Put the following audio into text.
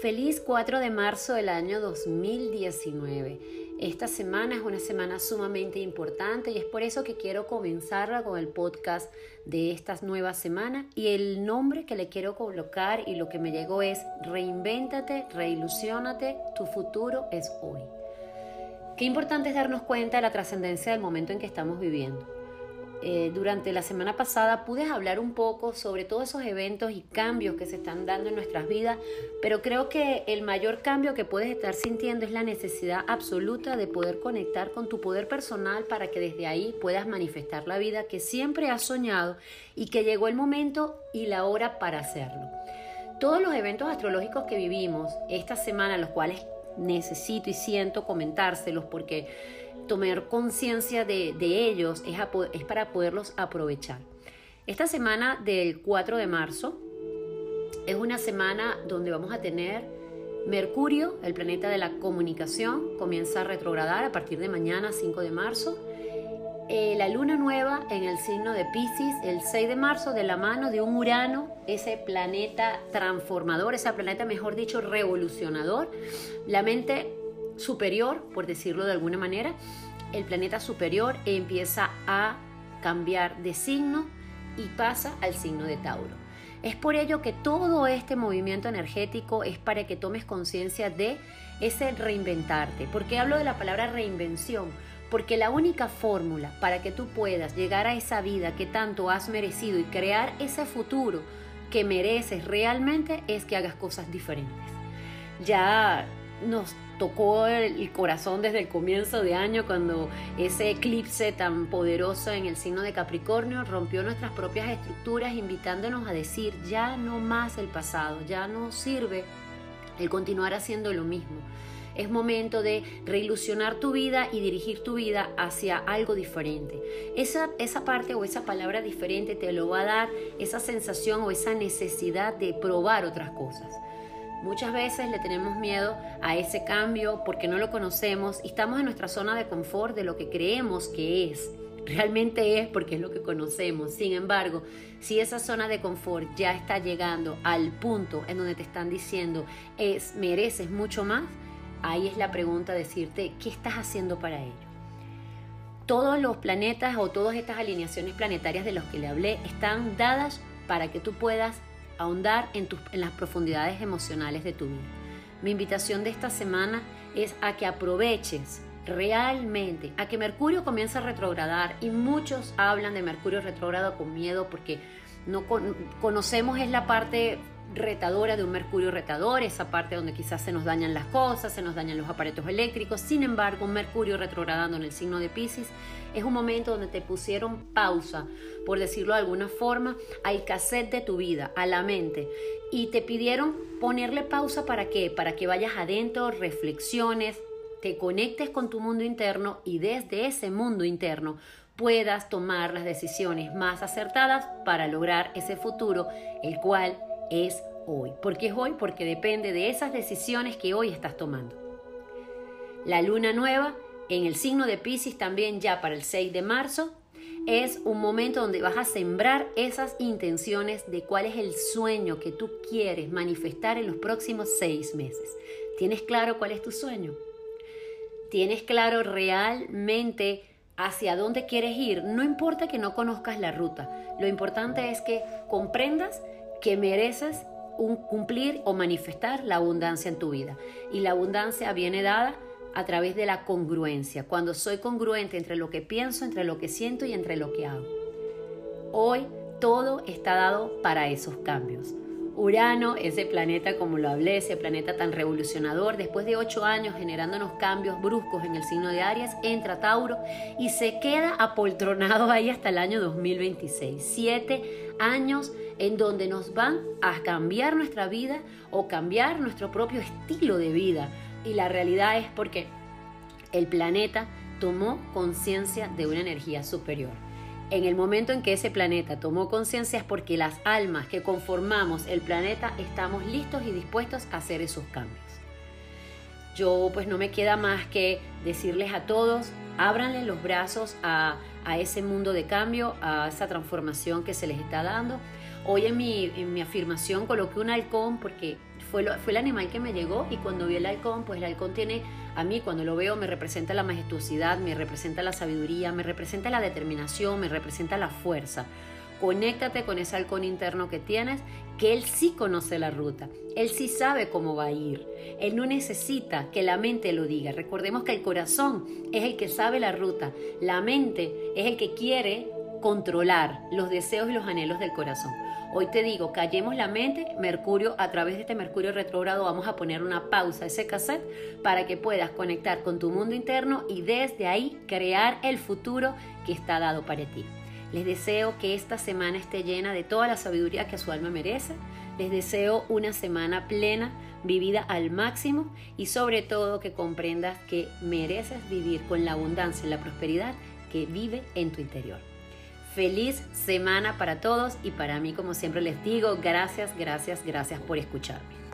Feliz 4 de marzo del año 2019. Esta semana es una semana sumamente importante y es por eso que quiero comenzarla con el podcast de esta nueva semana y el nombre que le quiero colocar y lo que me llegó es Reinvéntate, reilusionate, tu futuro es hoy. Qué importante es darnos cuenta de la trascendencia del momento en que estamos viviendo. Eh, durante la semana pasada pude hablar un poco sobre todos esos eventos y cambios que se están dando en nuestras vidas, pero creo que el mayor cambio que puedes estar sintiendo es la necesidad absoluta de poder conectar con tu poder personal para que desde ahí puedas manifestar la vida que siempre has soñado y que llegó el momento y la hora para hacerlo. Todos los eventos astrológicos que vivimos esta semana, los cuales necesito y siento comentárselos porque tomar conciencia de, ellos es, es para poderlos aprovechar. Esta semana del 4 de marzo es una semana donde vamos a tener Mercurio, el planeta de la comunicación, comienza a retrogradar a partir de mañana 5 de marzo. Eh, la luna nueva en el signo de Pisces el 6 de marzo de la mano de un Urano, ese planeta transformador, ese planeta mejor dicho revolucionador. La mente superior, por decirlo de alguna manera, el planeta superior empieza a cambiar de signo y pasa al signo de Tauro. Es por ello que todo este movimiento energético es para que tomes conciencia de ese reinventarte. ¿Por qué hablo de la palabra reinvención? Porque la única fórmula para que tú puedas llegar a esa vida que tanto has merecido y crear ese futuro que mereces realmente es que hagas cosas diferentes. Ya nos tocó el, corazón desde el comienzo de año cuando ese eclipse tan poderoso en el signo de Capricornio rompió nuestras propias estructuras invitándonos a decir ya no más el pasado, ya no sirve el continuar haciendo lo mismo. Es momento de reilusionar tu vida y dirigir tu vida hacia algo diferente. Esa, esa parte o esa palabra diferente te lo va a dar esa sensación o esa necesidad de probar otras cosas. Muchas veces le tenemos miedo a ese cambio porque no lo conocemos y estamos en nuestra zona de confort de lo que creemos que es. Realmente es porque es lo que conocemos. Sin embargo, si esa zona de confort ya está llegando al punto en donde te están diciendo es mereces mucho más, ahí es la pregunta decirte qué estás haciendo para ello. Todos los planetas o todas estas alineaciones planetarias de los que le hablé están dadas para que tú puedas ahondar en, en las profundidades emocionales de tu vida. Mi invitación de esta semana es a que aproveches realmente, a que Mercurio comience a retrogradar y muchos hablan de Mercurio retrógrado con miedo porque no conocemos es la parte retadora de un mercurio retador, esa parte donde quizás se nos dañan las cosas, se nos dañan los aparatos eléctricos. Sin embargo, un mercurio retrogradando en el signo de Pisces es un momento donde te pusieron pausa, por decirlo de alguna forma, al cassette de tu vida, a la mente. Y te pidieron ponerle pausa para qué? Para que vayas adentro, reflexiones, te conectes con tu mundo interno y desde ese mundo interno puedas tomar las decisiones más acertadas para lograr ese futuro, el cual es hoy. ¿Por qué es hoy? Porque depende de esas decisiones que hoy estás tomando. La luna nueva en el signo de Pisces también ya para el 6 de marzo es un momento donde vas a sembrar esas intenciones de cuál es el sueño que tú quieres manifestar en los próximos seis meses. ¿Tienes claro cuál es tu sueño? ¿Tienes claro realmente hacia dónde quieres ir? No importa que no conozcas la ruta, lo importante es que comprendas que mereces cumplir o manifestar la abundancia en tu vida. Y la abundancia viene dada a través de la congruencia, cuando soy congruente entre lo que pienso, entre lo que siento y entre lo que hago. Hoy todo está dado para esos cambios. Urano, ese planeta como lo hablé, ese planeta tan revolucionador, después de ocho años generándonos cambios bruscos en el signo de Aries, entra Tauro y se queda apoltronado ahí hasta el año 2026. Siete años en donde nos van a cambiar nuestra vida o cambiar nuestro propio estilo de vida. Y la realidad es porque el planeta tomó conciencia de una energía superior en el momento en que ese planeta tomó conciencia es porque las almas que conformamos el planeta estamos listos y dispuestos a hacer esos cambios. Yo pues no me queda más que decirles a todos, ábranle los brazos a, a ese mundo de cambio, a esa transformación que se les está dando. Hoy en mi, en mi afirmación coloqué un halcón porque fue, fue el animal que me llegó y cuando vi el halcón, pues el halcón tiene, a mí cuando lo veo me representa la majestuosidad, me representa la sabiduría, me representa la determinación, me representa la fuerza. Conéctate con ese halcón interno que tienes, que él sí conoce la ruta, él sí sabe cómo va a ir, él no necesita que la mente lo diga. Recordemos que el corazón es el que sabe la ruta, la mente es el que quiere controlar los deseos y los anhelos del corazón. Hoy te digo, callemos la mente, Mercurio, a través de este Mercurio retrógrado vamos a poner una pausa a ese cassette para que puedas conectar con tu mundo interno y desde ahí crear el futuro que está dado para ti. Les deseo que esta semana esté llena de toda la sabiduría que su alma merece. Les deseo una semana plena, vivida al máximo y sobre todo que comprendas que mereces vivir con la abundancia y la prosperidad que vive en tu interior. Feliz semana para todos y para mí, como siempre les digo, gracias, gracias, gracias por escucharme.